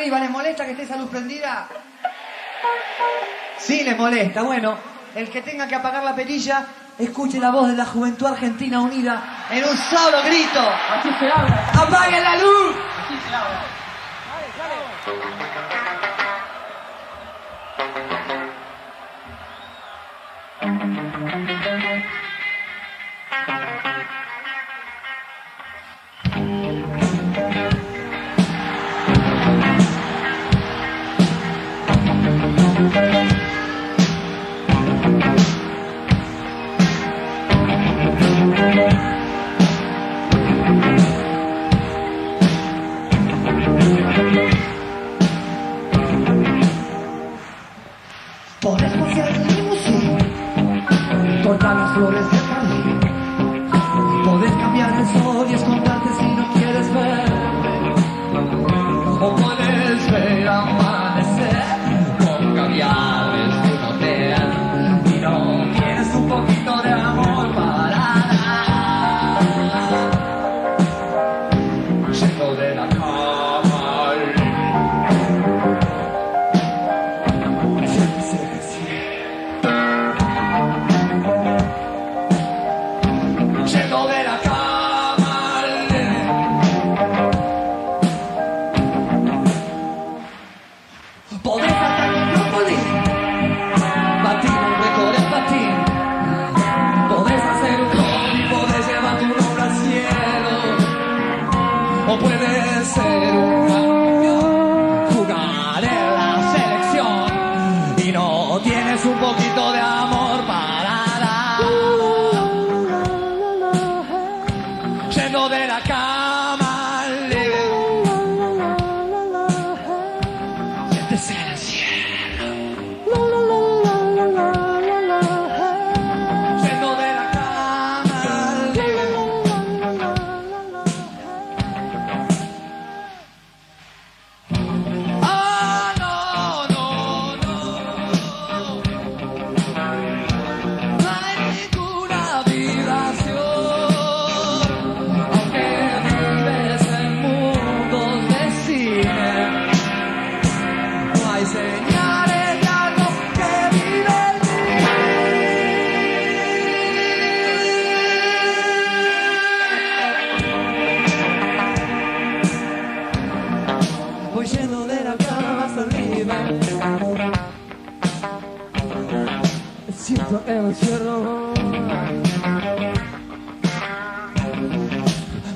arriba, ¿les molesta que esté esa luz prendida? Sí, les molesta. Bueno, el que tenga que apagar la perilla, escuche la voz de la Juventud Argentina Unida en un solo grito. Así se habla. ¡Apaguen la luz! Así se habla. Podés cambiar el sol y esconderte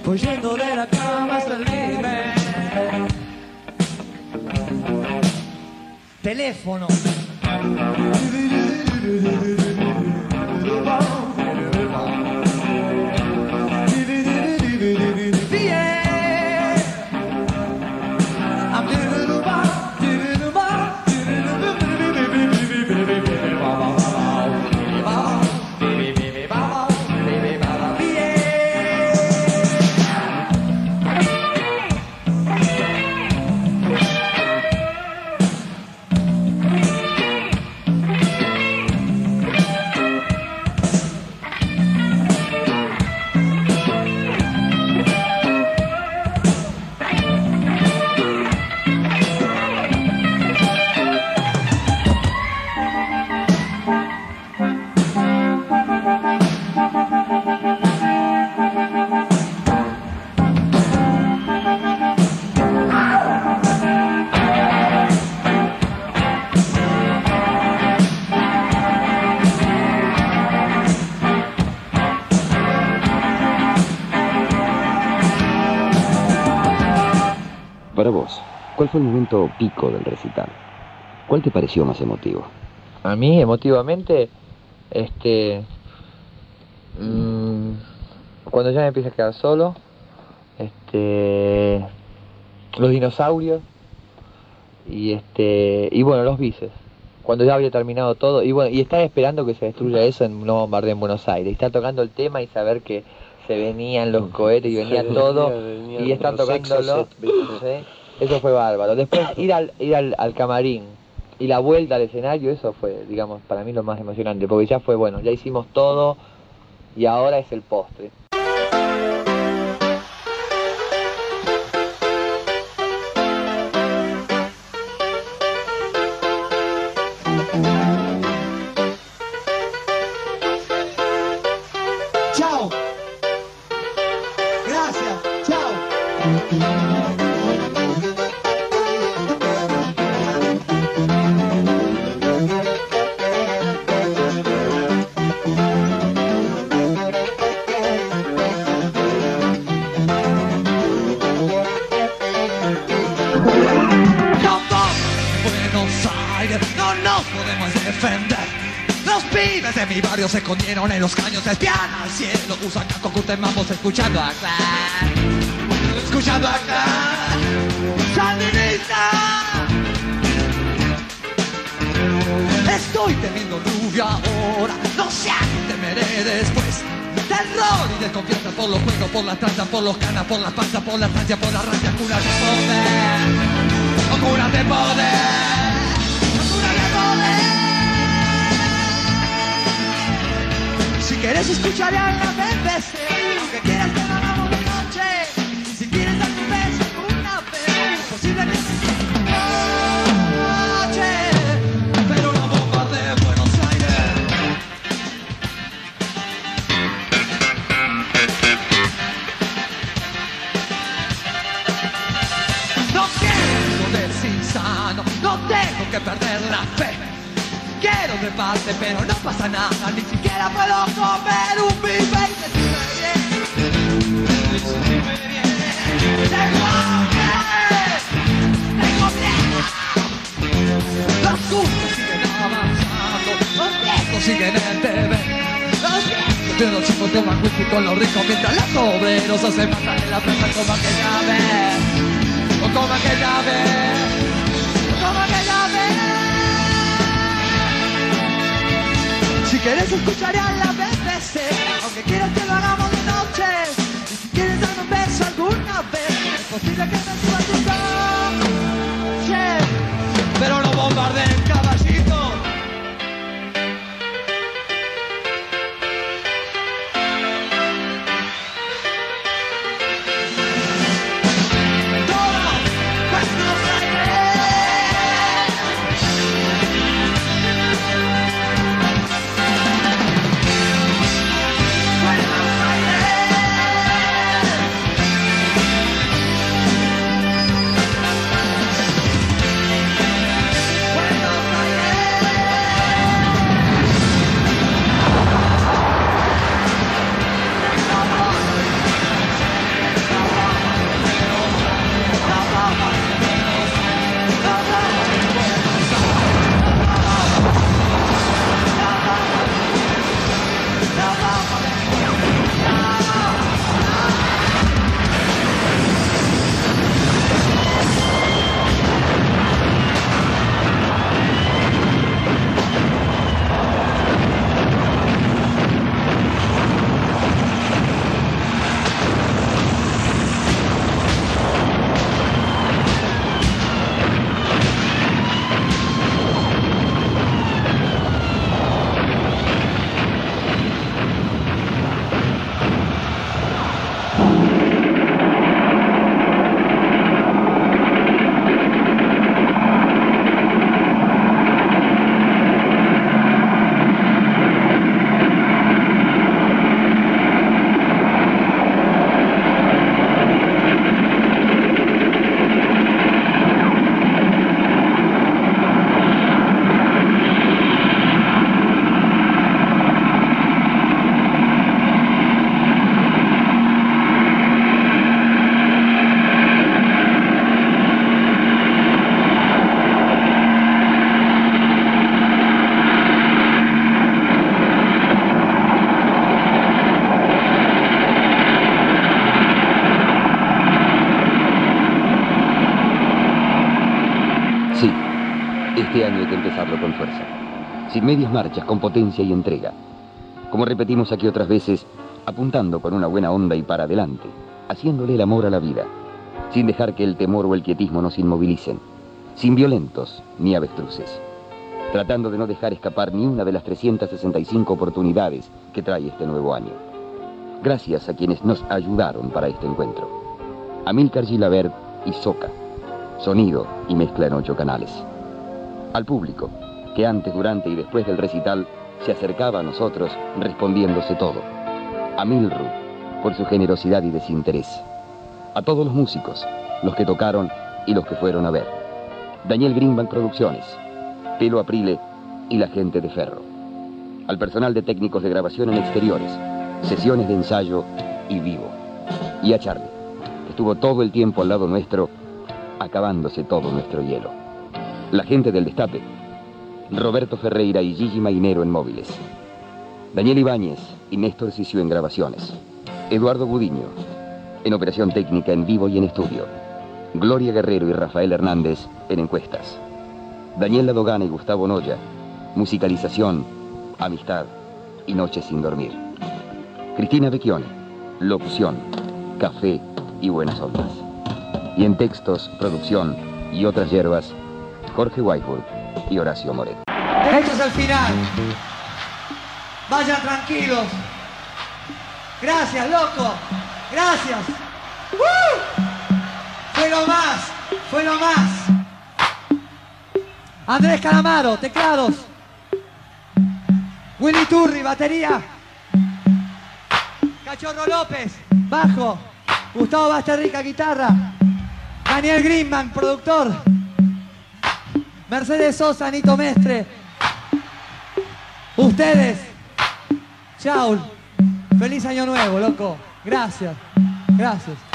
Voy yendo de la cama hasta el. Teléfono. Fue el momento pico del recital? ¿Cuál te pareció más emotivo? A mí, emotivamente, este. mm, cuando ya me empieza a quedar solo, este. Los dinosaurios y este. Y bueno, los bices. Cuando ya había terminado todo, y bueno, y estar esperando que se destruya eso en no bombardeo en Buenos Aires. Y estar tocando el tema y saber que se venían los cohetes y venía todo, y estar tocándolo. ¿sí? Eso fue bárbaro. Después ir al, ir al, camarín y la vuelta al escenario, eso fue, digamos, para mí lo más emocionante, porque ya fue, bueno, ya hicimos todo y ahora es el postre. Mi barrio se escondieron en los caños, espian al cielo, usan casco, curten mambos, escuchando acá. Escuchando acá. Sandinista. Estoy teniendo lluvia ahora, no sé a qué temeré después. Terror y desconfianza por los juegos, por las tranzas, por los canas, por las panzas, por las ansias, por las rancias, curas de poder. Curas de poder. Quieres escuchar a la BBC, aunque quieras lo hagamos de noche. Si quieres dar un beso una vez, es posible que me noche. Pero la bomba de Buenos Aires. No quiero volverse insano, no tengo que perder la fe. Quiero debate, pero no pasa nada, ni siquiera puedo comer un bife y. Y sentirme bien. Tengo hambre, tengo miedo. Los cursos siguen avanzando, los viejos siguen en TV. Los viejos de los chicos toman whisky con los ricos mientras los obreros se matan en la plaza como aquella vez. O como aquella vez. O como aquella vez. Quieres escuchar a la BBC, aunque quieras que lo hagamos de noche. Y si quieres darme un beso alguna vez, es posible que empezarlo con fuerza. Sin medias marchas, con potencia y entrega. Como repetimos aquí otras veces, apuntando con una buena onda y para adelante, haciéndole el amor a la vida, sin dejar que el temor o el quietismo nos inmovilicen, sin violentos ni avestruces, tratando de no dejar escapar ni una de las 365 oportunidades que trae este nuevo año. Gracias a quienes nos ayudaron para este encuentro. Amílcar Gilabert y Soca. Sonido y mezcla en ocho canales. Al público, que antes, durante y después del recital se acercaba a nosotros respondiéndose todo. A Milru, por su generosidad y desinterés. A todos los músicos, los que tocaron y los que fueron a ver. Daniel Greenbank Producciones, Pelo Aprile y la gente de Ferro. Al personal de técnicos de grabación en exteriores, sesiones de ensayo y vivo. Y a Charlie, que estuvo todo el tiempo al lado nuestro, acabándose todo nuestro hielo. La gente del Destape, Roberto Ferreira y Gigi Mainero en móviles. Daniel Ibáñez y Néstor Sicio en grabaciones. Eduardo Gudiño en operación técnica en vivo y en estudio. Gloria Guerrero y Rafael Hernández en encuestas. Daniel Ladogana y Gustavo Noya, musicalización, amistad y noches sin dormir. Cristina Vecchione, locución, café y buenas ondas. Y en textos, producción y otras hierbas, Jorge Whitewood y Horacio Moret. Esto es el final. Vayan tranquilos. Gracias, loco. Gracias. Fue lo más. Fue lo más. Andrés Calamaro, teclados. Willy Turri, batería. Cachorro López, bajo. Gustavo Basterrica, guitarra. Daniel Greenman, productor. Mercedes Sosa, Nito Mestre. Ustedes. Chao. Feliz año nuevo, loco. Gracias. Gracias.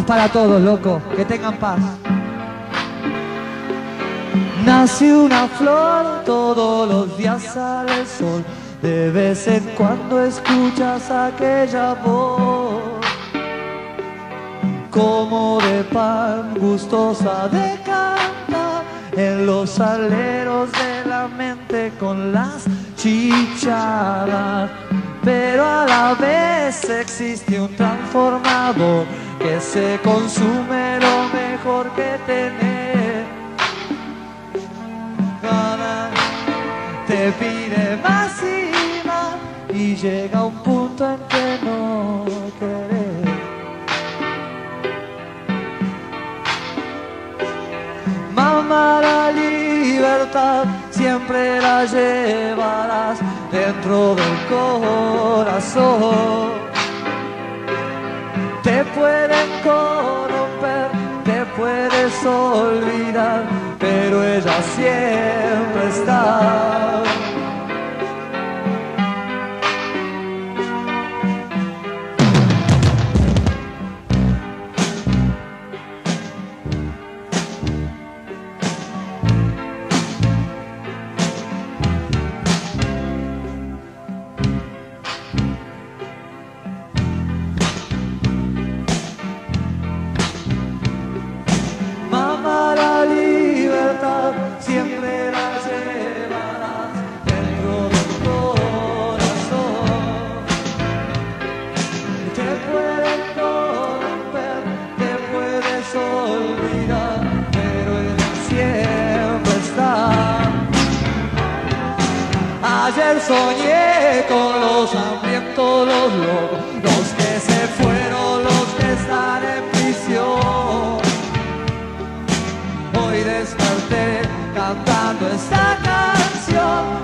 Paz para todos, loco. Que tengan paz. Nace una flor, todos los días sale el sol. De vez en cuando escuchas aquella voz. Como de pan, gustosa de cantar. En los aleros de la mente con las chichadas. Pero a la vez existe un transformador que se consume lo mejor que tener. Cada te pide más y más y llega un punto en que no querés. Mamá, la libertad siempre la llevarás dentro del corazón te pueden corromper, te puedes olvidar, pero ella siempre está.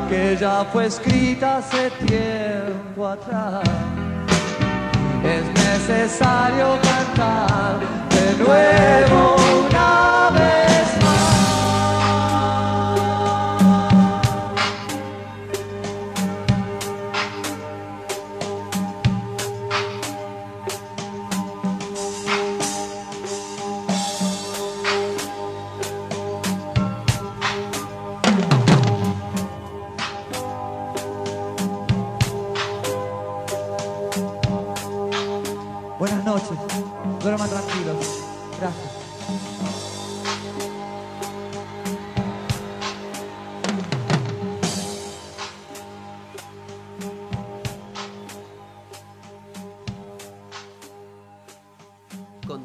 Que ya fue escrita hace tiempo atrás. Es necesario cantar de nuevo una vez